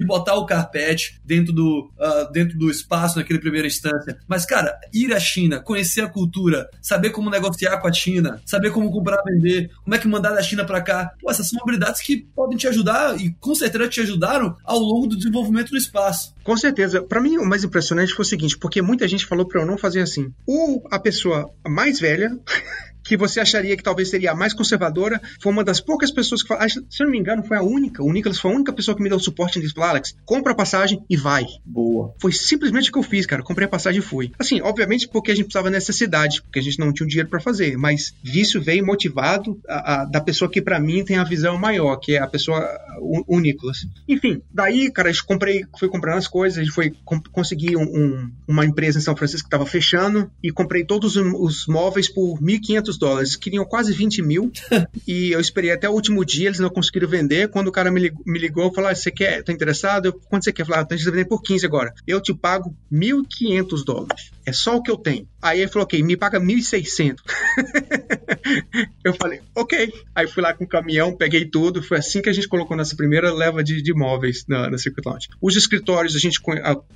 de botar o carpete dentro do, uh, dentro do espaço naquele primeira instância. Mas, cara, ir à China, conhecer a cultura, saber como negociar com a China, saber como comprar, vender, como é que mandar da China para cá. Pô, essas são habilidades que podem te ajudar e com certeza te ajudaram ao longo do desenvolvimento do espaço. Com certeza. Para mim, o mais impressionante foi o seguinte, porque muita gente falou para eu não fazer assim. Ou a pessoa mais velha que você acharia que talvez seria a mais conservadora, foi uma das poucas pessoas que falou, se eu não me engano, foi a única. O Nicholas foi a única pessoa que me deu suporte e disse, Alex, compra a passagem e vai. Boa. Foi simplesmente o que eu fiz, cara. Comprei a passagem e fui. Assim, obviamente porque a gente precisava necessidade, porque a gente não tinha o dinheiro para fazer, mas isso veio motivado a, a, da pessoa que para mim tem a visão maior, que é a pessoa, o, o Nicholas. Enfim, daí, cara, a gente comprei, fui comprando as coisas, a gente foi conseguir um, um, uma empresa em São Francisco que estava fechando e comprei todos os, os móveis por 1.500 dólares. Queriam quase 20 mil. e eu esperei até o último dia, eles não conseguiram vender. Quando o cara me ligou, me ligou falou: ah, Você quer? Tá interessado? Eu, Quanto você quer? Falei: ah, a gente vender por 15 agora. Eu te pago 1.500 dólares. É só o que eu tenho. Aí ele falou: Ok, me paga 1.600. eu falei: Ok. Aí fui lá com o caminhão, peguei tudo. Foi assim que a gente colocou nossa primeira leva de, de móveis na, na Circuit Lounge. Os escritórios a gente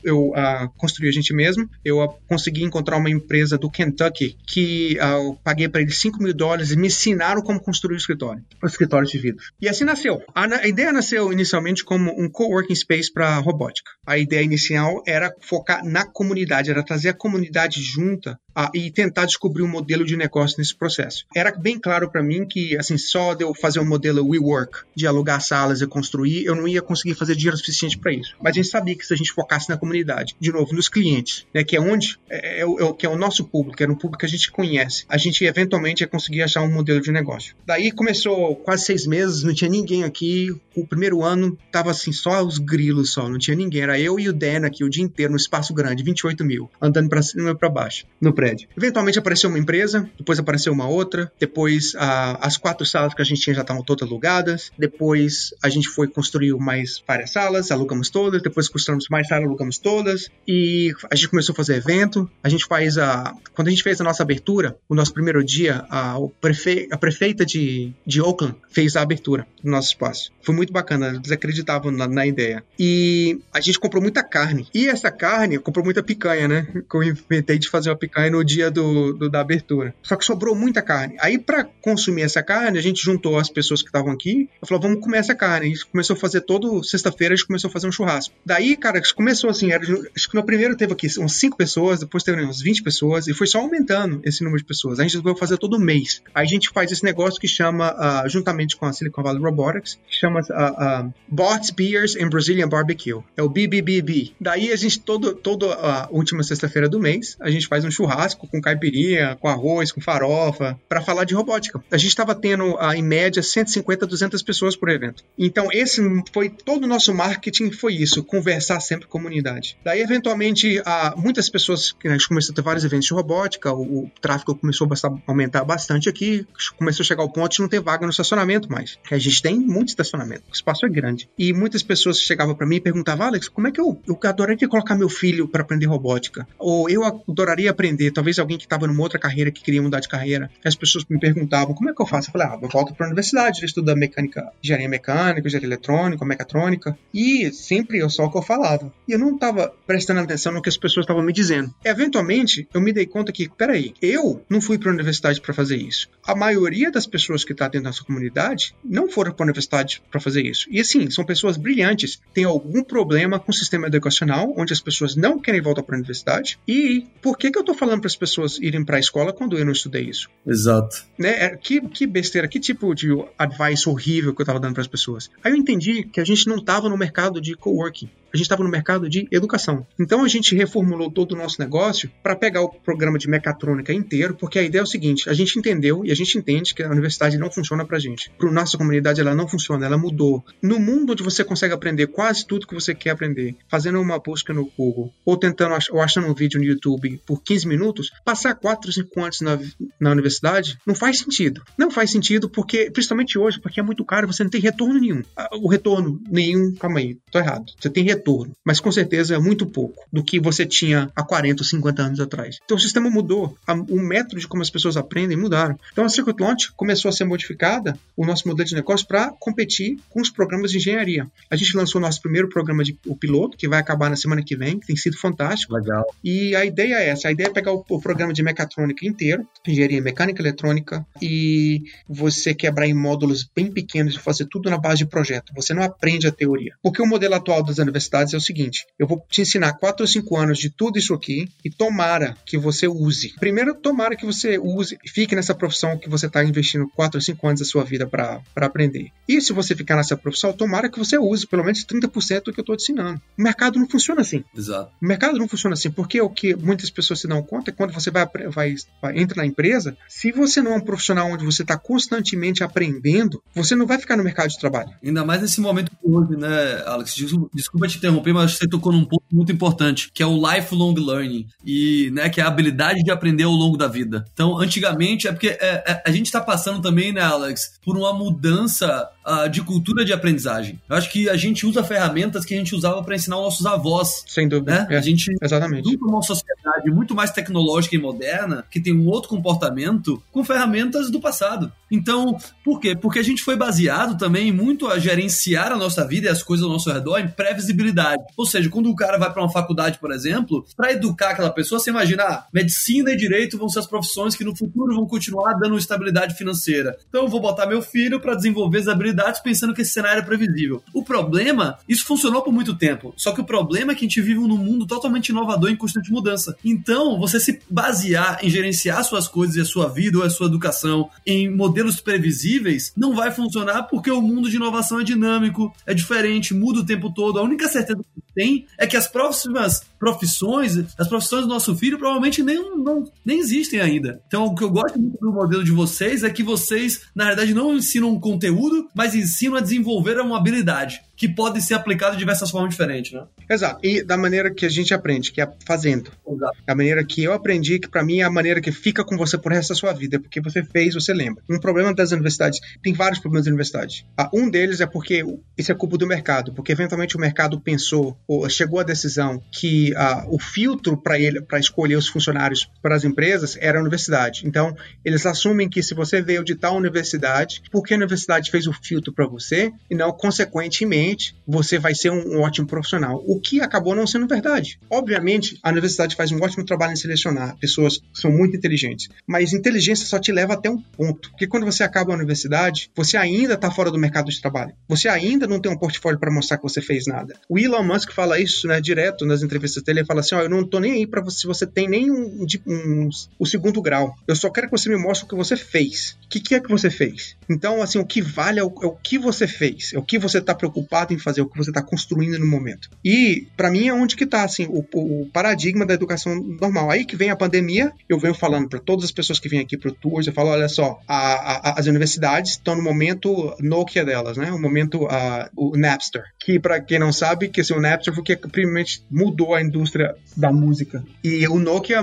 eu a, construí a gente mesmo. Eu a, consegui encontrar uma empresa do Kentucky que eu paguei para eles 5 mil dólares e me ensinaram como construir o escritório, o escritório de vidro. E assim nasceu. A, a ideia nasceu inicialmente como um coworking space para robótica. A ideia inicial era focar na comunidade, era trazer a comunidade junta a, e tentar descobrir um modelo de negócio nesse processo. Era bem claro para mim que, assim, só de eu fazer um modelo WeWork, de alugar salas e construir, eu não ia conseguir fazer dinheiro suficiente para isso. Mas a gente sabia que se a gente focasse na comunidade, de novo, nos clientes, né, que é onde é, é, é, que é o nosso público, era um público que a gente conhece, a gente eventualmente ia conseguir achar um modelo de negócio. Daí começou quase seis meses, não tinha ninguém aqui. O primeiro ano tava assim, só os grilos só, não tinha ninguém. Era eu e o Dan aqui o dia inteiro no espaço grande, 28 mil, andando para cima e para baixo, no prédio. Eventualmente apareceu uma empresa, depois apareceu uma outra, depois a, as quatro salas que a gente tinha já estavam todas alugadas, depois a gente foi construir mais várias salas, alugamos todas, depois construímos mais salas, alugamos todas, e a gente começou a fazer evento, a gente faz a... Quando a gente fez a nossa abertura, o nosso primeiro dia, a, prefe, a prefeita de, de Oakland fez a abertura do nosso espaço. Foi muito bacana, eles acreditavam na, na ideia. E a gente comprou muita carne, e essa carne, comprou muita picanha, né? Que eu inventei de fazer uma picanha no dia do, do, da abertura. Só que sobrou muita carne. Aí, para consumir essa carne, a gente juntou as pessoas que estavam aqui e falou: vamos comer essa carne. E começou a fazer todo sexta-feira, a gente começou a fazer um churrasco. Daí, cara, começou assim: era, acho que no primeiro teve aqui umas 5 pessoas, depois teve umas 20 pessoas, e foi só aumentando esse número de pessoas. A gente resolveu fazer todo mês. Aí a gente faz esse negócio que chama, uh, juntamente com a Silicon Valley Robotics, que chama uh, uh, Bots, Beers and Brazilian Barbecue. É o BBBB. Daí a gente, todo, toda a última sexta-feira do mês, a gente faz um churrasco com caipirinha, com arroz, com farofa, para falar de robótica. A gente estava tendo, em média, 150, 200 pessoas por evento. Então, esse foi todo o nosso marketing, foi isso, conversar sempre com a comunidade. Daí, eventualmente, muitas pessoas, a gente começou a ter vários eventos de robótica, o, o tráfego começou a aumentar bastante aqui, começou a chegar ao ponto de não ter vaga no estacionamento mais. A gente tem muito estacionamento, o espaço é grande. E muitas pessoas chegavam para mim e perguntavam, Alex, como é que eu, eu adoraria colocar meu filho para aprender robótica? Ou eu adoraria aprender, talvez alguém que estava numa outra carreira que queria mudar de carreira. As pessoas me perguntavam, como é que eu faço? Eu falei, ah, eu volto para a universidade, estudo mecânica, engenharia mecânica, engenharia eletrônica, mecatrônica. E sempre eu só o que eu falava. E eu não estava prestando atenção no que as pessoas estavam me dizendo. Eventualmente, eu me dei conta que, peraí, eu não fui para a universidade para fazer isso. A maioria das pessoas que está dentro da nossa comunidade não foram para a universidade para fazer isso. E assim, são pessoas brilhantes, têm algum problema com o sistema educacional, onde as pessoas não querem voltar para a universidade. E por que, que eu estou falando para as pessoas irem para a escola quando eu não estudei isso? Exato. Né? É, que, que besteira, que tipo de advice horrível que eu estava dando para as pessoas. Aí eu entendi que a gente não estava no mercado de coworking a gente estava no mercado de educação. Então a gente reformulou todo o nosso negócio para pegar o programa de mecatrônica inteiro, porque a ideia é o seguinte: a gente entendeu e a gente entende que a universidade não funciona para gente. Para nossa comunidade ela não funciona, ela mudou. No mundo onde você consegue aprender quase tudo que você quer aprender, fazendo uma busca no Google ou tentando ou achando um vídeo no YouTube por 15 minutos, passar 4 ou 5 anos na, na universidade não faz sentido. Não faz sentido porque, principalmente hoje, porque é muito caro, você não tem retorno nenhum. Ah, o retorno nenhum, calma aí, tô errado. Você tem retorno retorno, mas com certeza é muito pouco do que você tinha há 40 ou 50 anos atrás. Então o sistema mudou, o método de como as pessoas aprendem mudaram. Então a Circuit Launch começou a ser modificada, o nosso modelo de negócio, para competir com os programas de engenharia. A gente lançou o nosso primeiro programa de o piloto, que vai acabar na semana que vem, que tem sido fantástico. Legal. E a ideia é essa, a ideia é pegar o, o programa de mecatrônica inteiro, engenharia mecânica eletrônica, e você quebrar em módulos bem pequenos e fazer tudo na base de projeto. Você não aprende a teoria. Porque o modelo atual das universidades é o seguinte: eu vou te ensinar 4 ou 5 anos de tudo isso aqui e tomara que você use. Primeiro, tomara que você use, fique nessa profissão que você está investindo 4 ou 5 anos da sua vida para aprender. E se você ficar nessa profissão, tomara que você use pelo menos 30% do que eu estou te ensinando. O mercado não funciona assim. Exato. O mercado não funciona assim, porque o que muitas pessoas se dão conta é quando você vai, vai, vai entra na empresa, se você não é um profissional onde você está constantemente aprendendo, você não vai ficar no mercado de trabalho. Ainda mais nesse momento hoje, né, Alex? Desculpa, desculpa te interromper, mas você tocou num ponto muito importante, que é o lifelong learning, e, né, que é a habilidade de aprender ao longo da vida. Então, antigamente, é porque é, é, a gente está passando também, né, Alex, por uma mudança uh, de cultura de aprendizagem. Eu acho que a gente usa ferramentas que a gente usava para ensinar os nossos avós. Sem dúvida. Né? É, a gente exatamente. Muito uma sociedade muito mais tecnológica e moderna, que tem um outro comportamento, com ferramentas do passado. Então, por quê? Porque a gente foi baseado também muito a gerenciar a nossa vida e as coisas ao nosso redor em previsibilidade. Ou seja, quando o cara vai para uma faculdade, por exemplo, para educar aquela pessoa, você imagina, ah, medicina e direito vão ser as profissões que no futuro vão continuar dando estabilidade financeira. Então eu vou botar meu filho para desenvolver as habilidades pensando que esse cenário é previsível. O problema, isso funcionou por muito tempo. Só que o problema é que a gente vive num mundo totalmente inovador em constante mudança. Então, você se basear em gerenciar suas coisas e a sua vida ou a sua educação em modelos previsíveis não vai funcionar porque o mundo de inovação é dinâmico, é diferente, muda o tempo todo. A única certeza que tem é que as próximas profissões, as profissões do nosso filho provavelmente nem, não, nem existem ainda. Então, o que eu gosto muito do modelo de vocês é que vocês, na verdade, não ensinam um conteúdo, mas ensinam a desenvolver uma habilidade que pode ser aplicado de diversas formas diferentes, né? Exato. E da maneira que a gente aprende, que é fazendo. Exato. A maneira que eu aprendi, que para mim é a maneira que fica com você por resto da sua vida, porque você fez, você lembra. Um problema das universidades, tem vários problemas das universidades. Ah, um deles é porque isso é culpa do mercado, porque eventualmente o mercado pensou, ou chegou à decisão que ah, o filtro para ele, para escolher os funcionários para as empresas era a universidade. Então, eles assumem que se você veio de tal universidade, porque a universidade fez o filtro para você, e não consequentemente você vai ser um, um ótimo profissional. O que acabou não sendo verdade. Obviamente, a universidade faz um ótimo trabalho em selecionar pessoas que são muito inteligentes, mas inteligência só te leva até um ponto. Porque quando você acaba a universidade, você ainda está fora do mercado de trabalho. Você ainda não tem um portfólio para mostrar que você fez nada. O Elon Musk fala isso né, direto nas entrevistas visita ele fala assim: Ó, eu não tô nem aí pra você, se você tem nem um, um, o segundo grau. Eu só quero que você me mostre o que você fez. O que, que é que você fez? Então, assim, o que vale é o, é o que você fez, é o que você tá preocupado em fazer, o que você tá construindo no momento. E, para mim, é onde que tá, assim, o, o, paradigma da educação normal. Aí que vem a pandemia, eu venho falando para todas as pessoas que vêm aqui pro Tours, eu falo: olha só, a, a, as universidades estão no momento Nokia delas, né? O momento, uh, o Napster. Que, para quem não sabe, que assim, o Napster foi que primeiramente mudou a indústria da música. E o Nokia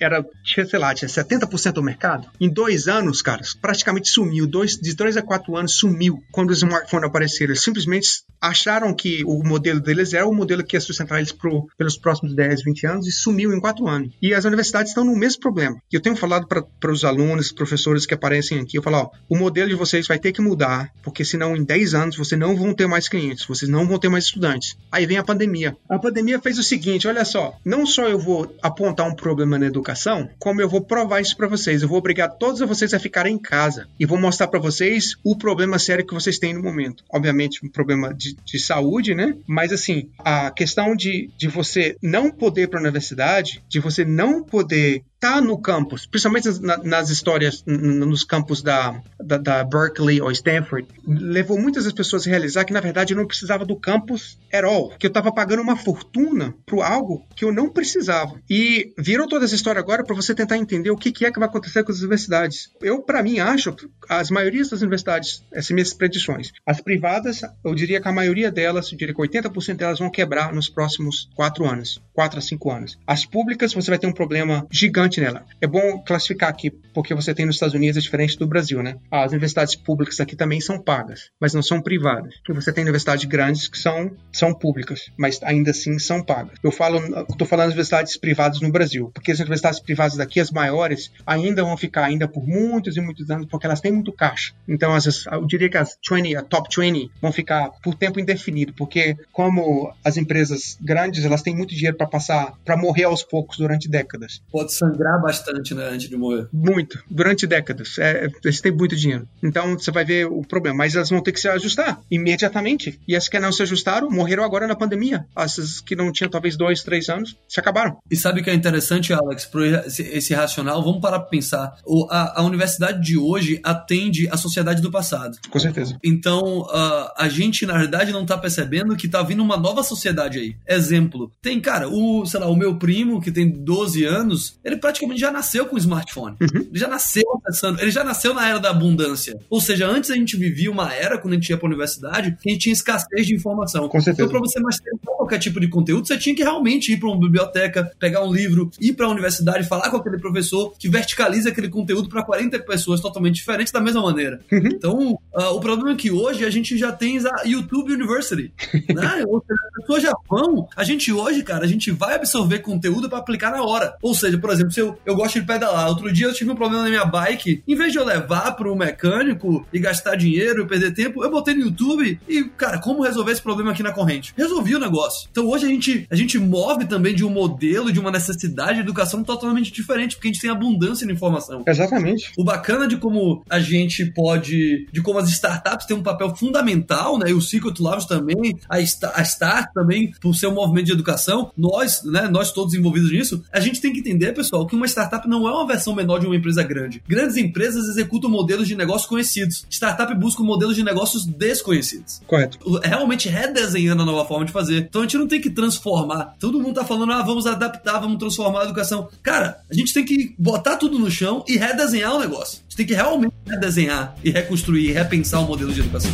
era, tinha, sei lá, tinha 70% do mercado. Em dois anos, cara, praticamente sumiu. Dois, de dois a quatro anos sumiu quando os smartphones apareceram. Eles simplesmente acharam que o modelo deles era o modelo que ia sustentar eles pro, pelos próximos 10, 20 anos e sumiu em quatro anos. E as universidades estão no mesmo problema. Eu tenho falado para os alunos, professores que aparecem aqui, eu falo, ó, o modelo de vocês vai ter que mudar, porque senão em 10 anos vocês não vão ter mais clientes, vocês não vão ter mais estudantes. Aí vem a pandemia. A pandemia fez o seguinte, olha só, não só eu vou apontar um problema na educação, como eu vou provar isso para vocês. Eu vou obrigar todos vocês a ficarem em casa e vou mostrar para vocês o problema sério que vocês têm no momento. Obviamente, um problema de, de saúde, né? Mas assim, a questão de, de você não poder ir para a universidade, de você não poder tá no campus, principalmente nas, nas histórias, nos campos da, da, da, Berkeley ou Stanford, levou muitas das pessoas a realizar que, na verdade, eu não precisava do campus at all, que eu estava pagando uma fortuna para algo que eu não precisava. E virou toda essa história agora para você tentar entender o que, que, é que vai acontecer com as universidades. Eu, para mim, acho, as maiorias das universidades, essas minhas predições, as privadas, eu diria que a maioria delas, eu diria que 80% delas vão quebrar nos próximos quatro anos, quatro a cinco anos. As públicas, você vai ter um problema gigante nela. É bom classificar aqui, porque você tem nos Estados Unidos é diferente do Brasil, né? As universidades públicas aqui também são pagas, mas não são privadas. E você tem universidades grandes que são, são públicas, mas ainda assim são pagas. Eu falo, estou falando de universidades privadas no Brasil, porque as universidades privadas daqui, as maiores, ainda vão ficar ainda por muitos e muitos anos, porque elas têm muito caixa. Então, as, eu diria que as 20, a top 20 vão ficar por tempo indefinido, porque como as empresas grandes, elas têm muito dinheiro para passar, para morrer aos poucos durante décadas. Pode ser sangrar bastante, né, antes de morrer. Muito, durante décadas. É, eles têm muito dinheiro. Então você vai ver o problema. Mas elas vão ter que se ajustar imediatamente. E as que não se ajustaram morreram agora na pandemia. Essas que não tinham talvez dois, três anos, se acabaram. E sabe o que é interessante, Alex, esse, esse racional? Vamos parar para pensar. O, a, a, universidade de hoje atende a sociedade do passado. Com certeza. Então uh, a gente, na verdade, não tá percebendo que tá vindo uma nova sociedade aí. Exemplo, tem, cara, o, sei lá, o meu primo, que tem 12 anos, ele praticamente já nasceu com smartphone. Uhum. Ele já nasceu acessando, ele já nasceu na era da abundância. Ou seja, antes a gente vivia uma era, quando a gente ia pra universidade, que a gente tinha escassez de informação. Com certeza. Então, pra você masterizar qualquer tipo de conteúdo, você tinha que realmente ir pra uma biblioteca, pegar um livro, ir pra universidade, falar com aquele professor que verticaliza aquele conteúdo para 40 pessoas totalmente diferentes da mesma maneira. Uhum. Então, uh, o problema é que hoje a gente já tem a YouTube University. né? Ou seja, as pessoas já vão. A gente hoje, cara, a gente vai absorver conteúdo para aplicar na hora. Ou seja, por exemplo, eu, eu gosto de pedalar. Outro dia eu tive um problema na minha bike. Em vez de eu levar para o mecânico e gastar dinheiro e perder tempo, eu botei no YouTube e, cara, como resolver esse problema aqui na corrente? Resolvi o negócio. Então hoje a gente, a gente move também de um modelo, de uma necessidade de educação totalmente diferente, porque a gente tem abundância de informação. Exatamente. O bacana de como a gente pode, de como as startups têm um papel fundamental, né? E o Secret Labs também, a, a Start também, por ser um movimento de educação, nós, né, nós todos envolvidos nisso, a gente tem que entender, pessoal, que uma startup não é uma versão menor de uma empresa grande. Grandes empresas executam modelos de negócios conhecidos. Startup busca modelos de negócios desconhecidos. Correto. Realmente redesenhando a nova forma de fazer. Então a gente não tem que transformar. Todo mundo tá falando, ah, vamos adaptar, vamos transformar a educação. Cara, a gente tem que botar tudo no chão e redesenhar o negócio. A gente tem que realmente redesenhar e reconstruir e repensar o modelo de educação.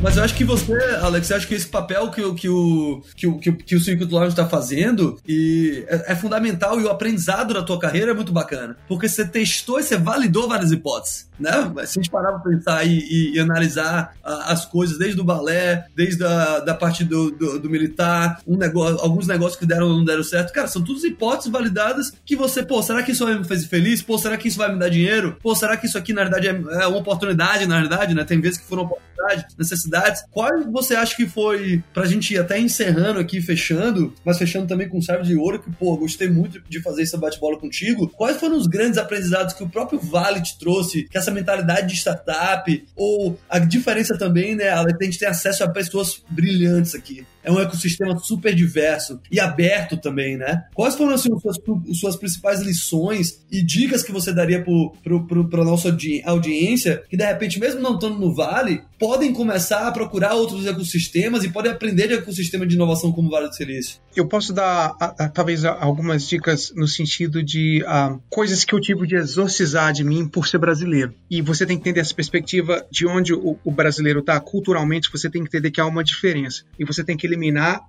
Mas eu acho que você, Alex, eu acho que esse papel que, que, o, que, o, que, o, que o Circuito Lounge está fazendo e é, é, fundamental e o aprendizado da tua carreira é muito bacana. Porque você testou e você validou várias hipóteses. Né? Se a gente parar para pensar e, e, e analisar a, as coisas desde o balé, desde a da parte do, do, do, militar, um negócio, alguns negócios que deram ou não deram certo, cara, são todas hipóteses validadas que você, pô, será que isso vai me fazer feliz? Pô, será que isso vai me dar dinheiro? Pô, será que isso aqui na verdade é, é uma oportunidade, na verdade, né? Tem vezes que foram oportunidade, necessidade necessidades. Qual você acha que foi, pra gente ir até encerrando aqui, fechando, mas fechando também com chave de ouro, que, pô, gostei muito de fazer esse bate-bola contigo. Quais foram os grandes aprendizados que o próprio Vale te trouxe, que essa mentalidade de startup, ou a diferença também, né, a gente tem acesso a pessoas brilhantes aqui é um ecossistema super diverso e aberto também, né? Quais foram assim, as suas, suas principais lições e dicas que você daria para a nossa audiência que, de repente, mesmo não estando no Vale, podem começar a procurar outros ecossistemas e podem aprender de ecossistema de inovação como o Vale do Silício? Eu posso dar, a, a, talvez, a, algumas dicas no sentido de coisas que eu tive de exorcizar de mim por ser brasileiro. E você tem que entender essa perspectiva de onde o, o brasileiro está culturalmente, você tem que entender que há uma diferença. E você tem que eliminar,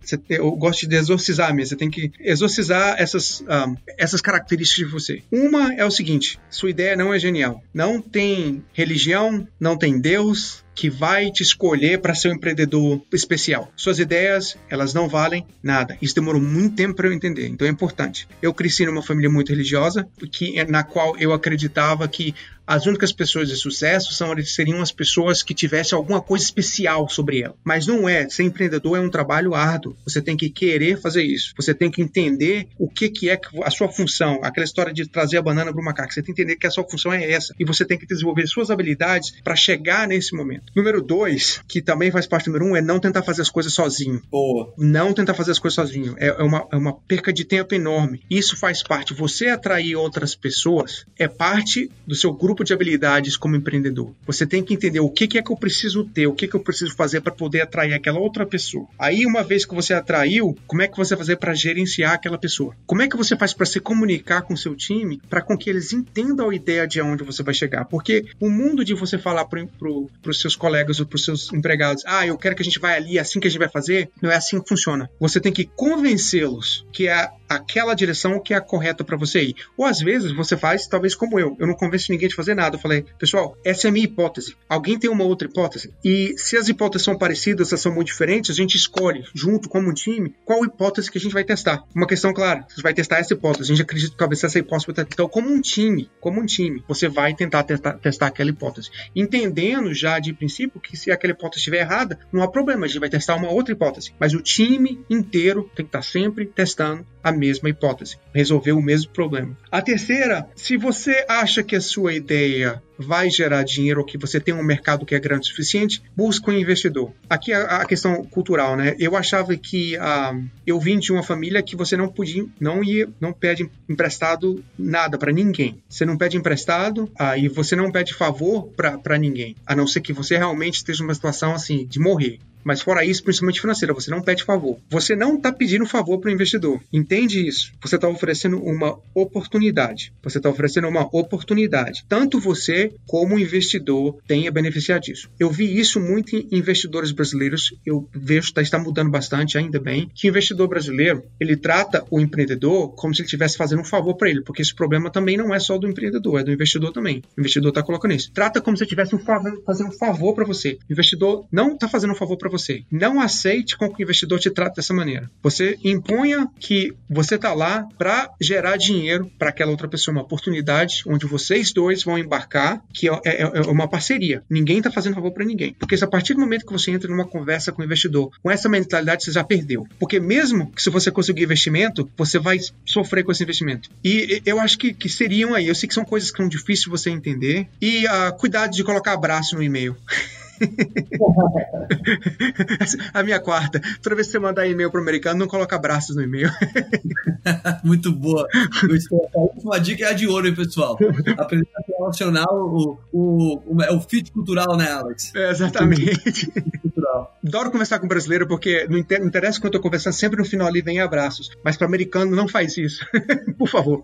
você, eu gosto de exorcizar mesmo, você tem que exorcizar essas, um, essas características de você. Uma é o seguinte: sua ideia não é genial. Não tem religião, não tem Deus, que vai te escolher para ser um empreendedor especial. Suas ideias, elas não valem nada. Isso demorou muito tempo para eu entender, então é importante. Eu cresci numa família muito religiosa, que, na qual eu acreditava que as únicas pessoas de sucesso são, seriam as pessoas que tivessem alguma coisa especial sobre ela. Mas não é. Ser empreendedor é um trabalho árduo. Você tem que querer fazer isso. Você tem que entender o que, que é a sua função. Aquela história de trazer a banana para o macaco. Você tem que entender que a sua função é essa. E você tem que desenvolver suas habilidades para chegar nesse momento. Número dois, que também faz parte do número um, é não tentar fazer as coisas sozinho. Boa. Não tentar fazer as coisas sozinho. É, é, uma, é uma perca de tempo enorme. Isso faz parte. Você atrair outras pessoas é parte do seu grupo grupo de habilidades como empreendedor. Você tem que entender o que, é que eu preciso ter, o que, que eu preciso fazer para poder atrair aquela outra pessoa. Aí, uma vez que você atraiu, como é que você vai fazer para gerenciar aquela pessoa? Como é que você faz para se comunicar com seu time para com que eles entendam a ideia de onde você vai chegar? Porque o mundo de você falar para os seus colegas ou para os seus empregados, ah, eu quero que a gente vá ali, é assim que a gente vai fazer, não é assim que funciona. Você tem que convencê-los que é aquela direção que é a correta para você ir. Ou às vezes você faz, talvez como eu, eu não convenço ninguém de fazer nada. Eu falei, pessoal, essa é a minha hipótese. Alguém tem uma outra hipótese? E se as hipóteses são parecidas, elas são muito diferentes, a gente escolhe, junto como um time, qual hipótese que a gente vai testar. Uma questão clara, você vai testar essa hipótese. A gente acredita que talvez essa hipótese vai Então, como um time, como um time, você vai tentar testar, testar aquela hipótese. Entendendo já de princípio que se aquela hipótese estiver errada, não há problema, a gente vai testar uma outra hipótese. Mas o time inteiro tem que estar sempre testando a mesma hipótese, resolver o mesmo problema. A terceira, se você acha que a sua ideia vai gerar dinheiro ou que você tem um mercado que é grande o suficiente, busca um investidor. Aqui a, a questão cultural, né? Eu achava que uh, eu vim de uma família que você não podia, não ia, não pede emprestado nada para ninguém. Você não pede emprestado uh, e você não pede favor para ninguém, a não ser que você realmente esteja numa situação assim de morrer. Mas fora isso, principalmente financeira, você não pede favor. Você não está pedindo favor para o investidor. Entende isso? Você está oferecendo uma oportunidade. Você está oferecendo uma oportunidade. Tanto você como o investidor tem a beneficiar disso. Eu vi isso muito em investidores brasileiros. Eu vejo que está mudando bastante, ainda bem, que o investidor brasileiro ele trata o empreendedor como se ele estivesse fazendo um favor para ele, porque esse problema também não é só do empreendedor, é do investidor também. O investidor está colocando isso. Trata como se estivesse fazendo um favor para você. O investidor não está fazendo um favor para você você. Não aceite com que o investidor te trate dessa maneira. Você imponha que você está lá para gerar dinheiro para aquela outra pessoa, uma oportunidade onde vocês dois vão embarcar, que é, é, é uma parceria. Ninguém está fazendo favor para ninguém. Porque se a partir do momento que você entra numa conversa com o investidor, com essa mentalidade, você já perdeu. Porque mesmo que se você conseguir investimento, você vai sofrer com esse investimento. E eu acho que, que seriam aí, eu sei que são coisas que são difíceis de você entender, e uh, cuidado de colocar abraço no e-mail. a minha quarta. Toda vez que você mandar e-mail pro americano, não coloca abraços no e-mail. Muito boa. A última dica é a de ouro, hein, pessoal? Aprender a relacionar o, o, o, o fit cultural, né, Alex? É, exatamente. Adoro conversar com brasileiro porque não interessa quando eu tô conversando, sempre no final ali vem abraços. Mas para americano não faz isso. Por favor.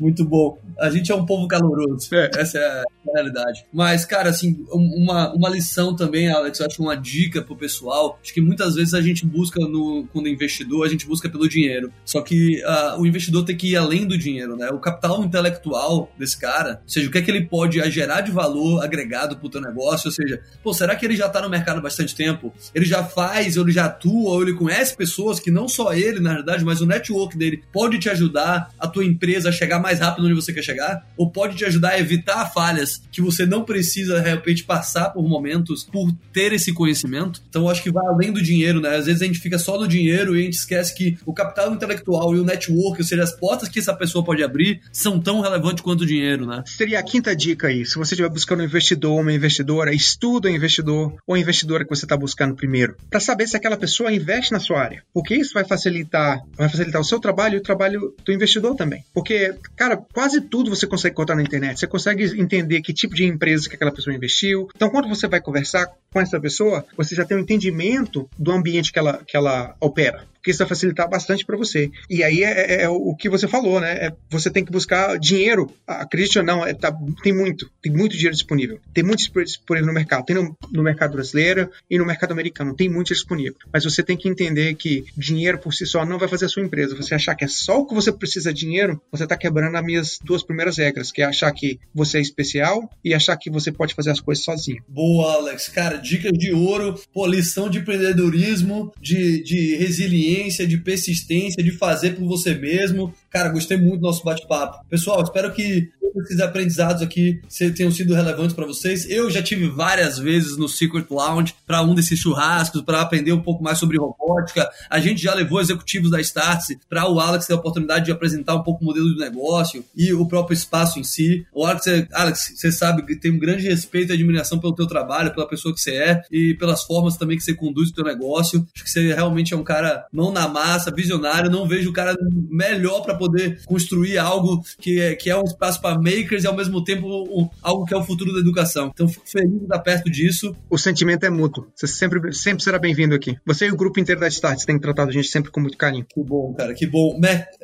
Muito bom. A gente é um povo caloroso. É. Essa é a realidade. Mas, cara, assim, uma, uma lição também, Alex, eu acho uma dica pro pessoal. Acho que muitas vezes a gente busca, no, quando é investidor, a gente busca pelo dinheiro. Só que uh, o investidor tem que ir além do dinheiro, né? O capital intelectual desse cara, ou seja, o que é que ele pode gerar de valor agregado pro teu negócio, ou seja, pô, será que ele já tá no mercado há bastante tempo? Ele já faz, ou ele já atua, ou ele conhece pessoas que não só ele, na verdade, mas o network dele pode te ajudar a tua empresa a chegar mais rápido onde você quer chegar, ou pode te ajudar a evitar falhas que você não precisa, de repente, passar por momento talentos por ter esse conhecimento. Então, eu acho que vai além do dinheiro, né? Às vezes a gente fica só no dinheiro e a gente esquece que o capital intelectual e o network, ou seja, as portas que essa pessoa pode abrir, são tão relevantes quanto o dinheiro, né? Seria a quinta dica aí. Se você estiver buscando um investidor, uma investidora, estuda o investidor ou investidora que você está buscando primeiro, para saber se aquela pessoa investe na sua área. Porque isso vai facilitar, vai facilitar o seu trabalho e o trabalho do investidor também. Porque, cara, quase tudo você consegue contar na internet. Você consegue entender que tipo de empresa que aquela pessoa investiu. Então, quando você vai conversar com essa pessoa, você já tem um entendimento do ambiente que ela, que ela opera porque isso vai facilitar bastante para você. E aí é, é, é, o que você falou, né? É, você tem que buscar dinheiro. Acredite ou não, é, tá, tem muito, tem muito dinheiro disponível. Tem muito disponível no mercado. Tem no, no, mercado brasileiro e no mercado americano. Tem muito disponível. Mas você tem que entender que dinheiro por si só não vai fazer a sua empresa. Você achar que é só o que você precisa de dinheiro, você está quebrando as minhas duas primeiras regras, que é achar que você é especial e achar que você pode fazer as coisas sozinho. Boa, Alex. Cara, dicas de ouro, pô, lição de empreendedorismo, de, de resiliência resiliência, de persistência, de fazer por você mesmo. Cara, gostei muito do nosso bate-papo. Pessoal, espero que esses aprendizados aqui tenham sido relevantes para vocês. Eu já tive várias vezes no Secret Lounge para um desses churrascos, para aprender um pouco mais sobre robótica. A gente já levou executivos da Startse para o Alex ter a oportunidade de apresentar um pouco o modelo de negócio e o próprio espaço em si. O Alex, Alex, você sabe que tem um grande respeito e admiração pelo teu trabalho, pela pessoa que você é e pelas formas também que você conduz o teu negócio. Acho que você realmente é um cara mão na massa, visionário. Não vejo o cara melhor para poder construir algo que é, que é um espaço para makers e ao mesmo tempo um, algo que é o futuro da educação. Então fico feliz de estar perto disso. O sentimento é mútuo. Você sempre, sempre será bem-vindo aqui. Você e o grupo inteiro da Start têm tratado a gente sempre com muito carinho. Que bom, cara, que bom.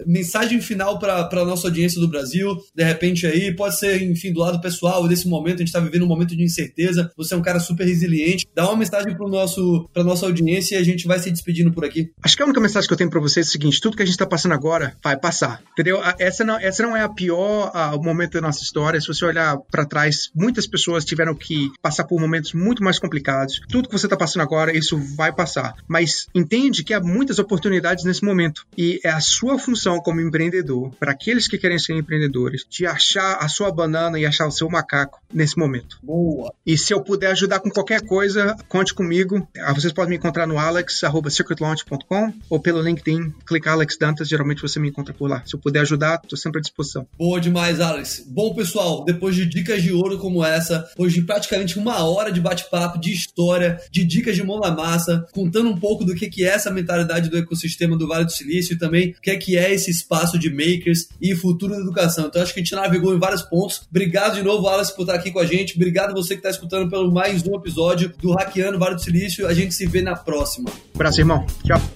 Mensagem final para a nossa audiência do Brasil, de repente aí, pode ser, enfim, do lado pessoal, nesse momento, a gente está vivendo um momento de incerteza. Você é um cara super resiliente. Dá uma mensagem para nosso para nossa audiência e a gente vai se despedindo por aqui. Acho que a única mensagem que eu tenho para vocês é o seguinte: tudo que a gente está passando agora vai passar. Entendeu? Essa não, essa não é a pior a, o momento da nossa história. Se você olhar para trás, muitas pessoas tiveram que passar por momentos muito mais complicados. Tudo que você está passando agora, isso vai passar. Mas entende que há muitas oportunidades nesse momento. E é a sua função como empreendedor, para aqueles que querem ser empreendedores, de achar a sua banana e achar o seu macaco nesse momento. Boa. E se eu puder ajudar com qualquer coisa, conte comigo. Ah, vocês podem me encontrar no alex.secretlaunch.com ou pelo LinkedIn, clicar Alex Dantas, geralmente você me encontra por lá. Se eu puder ajudar, estou sempre à disposição. Boa demais, Alex. Bom, pessoal, depois de dicas de ouro como essa, hoje praticamente uma hora de bate-papo, de história, de dicas de mão na massa, contando um pouco do que, é essa mentalidade do ecossistema do Vale do Silício e também o que é, que é esse espaço de makers e futuro da educação. Então, acho que a gente navegou em vários pontos. Obrigado de novo, Alex, por estar aqui com a gente. Obrigado você que está escutando pelo mais um episódio do Hackeando Vale do Silício. A gente se vê na próxima. Abraço, irmão. Tchau.